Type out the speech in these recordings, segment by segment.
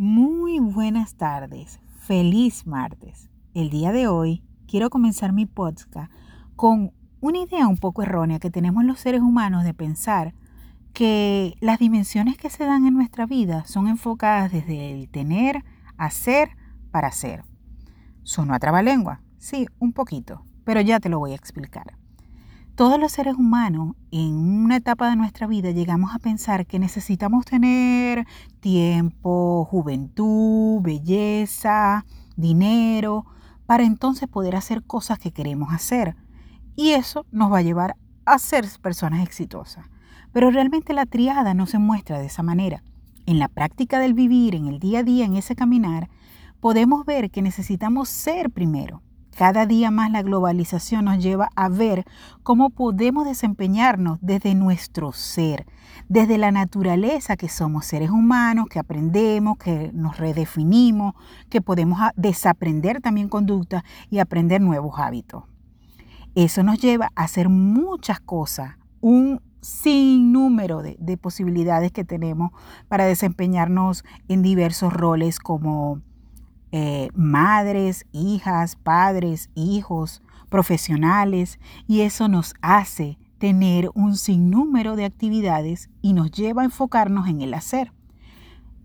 Muy buenas tardes, feliz martes. El día de hoy quiero comenzar mi podcast con una idea un poco errónea que tenemos los seres humanos de pensar que las dimensiones que se dan en nuestra vida son enfocadas desde el tener, hacer, para hacer. ¿Sonó a trabalengua? Sí, un poquito, pero ya te lo voy a explicar. Todos los seres humanos en una etapa de nuestra vida llegamos a pensar que necesitamos tener tiempo, juventud, belleza, dinero, para entonces poder hacer cosas que queremos hacer. Y eso nos va a llevar a ser personas exitosas. Pero realmente la triada no se muestra de esa manera. En la práctica del vivir, en el día a día, en ese caminar, podemos ver que necesitamos ser primero cada día más la globalización nos lleva a ver cómo podemos desempeñarnos desde nuestro ser, desde la naturaleza que somos seres humanos, que aprendemos, que nos redefinimos, que podemos desaprender también conductas y aprender nuevos hábitos. Eso nos lleva a hacer muchas cosas, un sinnúmero de, de posibilidades que tenemos para desempeñarnos en diversos roles como eh, madres, hijas, padres, hijos, profesionales, y eso nos hace tener un sinnúmero de actividades y nos lleva a enfocarnos en el hacer.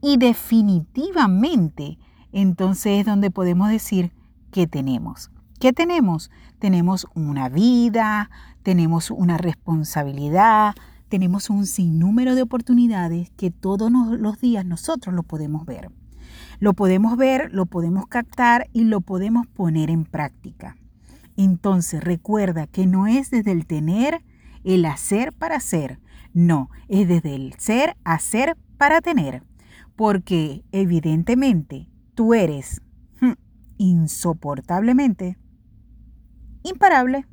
Y definitivamente, entonces es donde podemos decir que tenemos. ¿Qué tenemos? Tenemos una vida, tenemos una responsabilidad, tenemos un sinnúmero de oportunidades que todos los días nosotros lo podemos ver. Lo podemos ver, lo podemos captar y lo podemos poner en práctica. Entonces recuerda que no es desde el tener, el hacer para ser. No, es desde el ser, hacer para tener. Porque evidentemente tú eres hmm, insoportablemente imparable.